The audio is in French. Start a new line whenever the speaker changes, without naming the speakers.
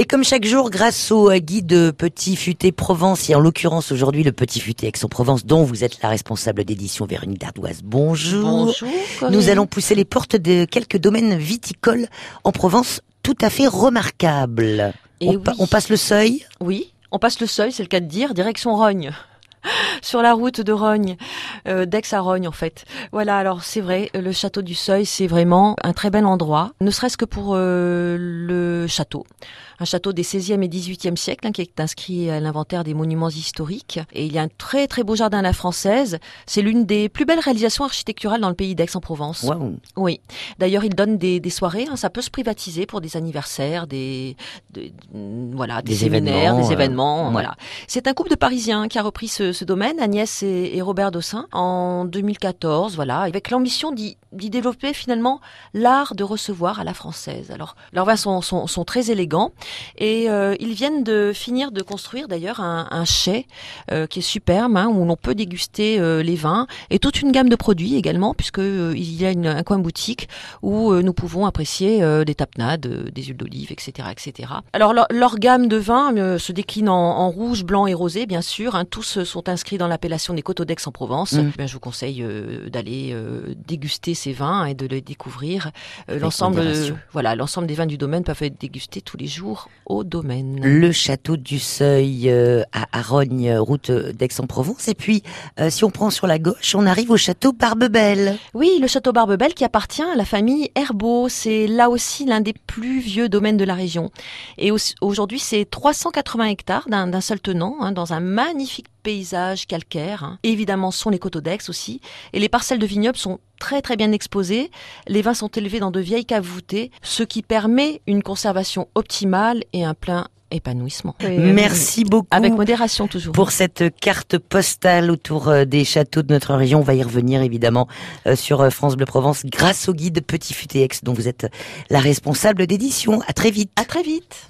Et comme chaque jour, grâce au guide Petit Futé Provence, et en l'occurrence aujourd'hui le Petit Futé Aix-en-Provence, dont vous êtes la responsable d'édition Véronique Dardoise. Bonjour.
Bonjour.
Nous allons pousser les portes de quelques domaines viticoles en Provence tout à fait remarquables.
Et
on,
oui.
pa- on passe le seuil?
Oui, on passe le seuil, c'est le cas de dire, direction Rogne. Sur la route de Rogne, euh, d'Aix à Rogne en fait. Voilà, alors c'est vrai, le château du Seuil, c'est vraiment un très bel endroit, ne serait-ce que pour euh, le château. Un château des 16e et 18e siècles hein, qui est inscrit à l'inventaire des monuments historiques. Et il y a un très très beau jardin à la française. C'est l'une des plus belles réalisations architecturales dans le pays d'Aix-en-Provence.
Waouh.
Oui. D'ailleurs, il donne des, des soirées. hein, ça peut se privatiser pour des anniversaires, des, des- voilà, des,
Des
séminaires,
événements,
des
euh,
événements.
ouais.
Voilà. C'est un couple de Parisiens qui a repris ce, ce domaine, Agnès et, et Robert Dossin, en 2014. Voilà, avec l'ambition d'y d'y développer finalement l'art de recevoir à la française. Alors, leurs vins sont, sont, sont très élégants et euh, ils viennent de finir de construire d'ailleurs un, un chai euh, qui est superbe, hein, où l'on peut déguster euh, les vins et toute une gamme de produits également, puisque il y a une, un coin boutique où nous pouvons apprécier des tapenades, des huiles d'olive, etc., etc. Alors leur, leur gamme de vins se décline en, en rouge, blanc et rosé, bien sûr. hein. tous sont inscrits dans l'appellation des Coteaux d'Aix-en-Provence.
Mm.
Ben, je vous conseille d'aller déguster ces vins et de les découvrir. Euh, l'ensemble, voilà, l'ensemble des vins du domaine peuvent être dégustés tous les jours au domaine.
Le château du Seuil euh, à Arogne, route d'Aix-en-Provence. Et puis, euh, si on prend sur la gauche, on arrive au château Barbebelle.
Oui, le château Barbebelle qui appartient à la famille Herbeau. C'est là aussi l'un des plus vieux domaines de la région. Et au- aujourd'hui, c'est 380 hectares d'un d'un seul tenant, hein, dans un magnifique paysage calcaire. hein. Évidemment, ce sont les coteaux d'Aix aussi. Et les parcelles de vignobles sont très très bien exposées. Les vins sont élevés dans de vieilles caves voûtées, ce qui permet une conservation optimale et un plein épanouissement.
Merci beaucoup.
Avec modération toujours.
pour cette carte postale autour euh, des châteaux de notre région. On va y revenir évidemment euh, sur euh, France Bleu Provence grâce au guide Petit Futé Aix dont vous êtes la responsable d'édition. À très vite.
À très vite.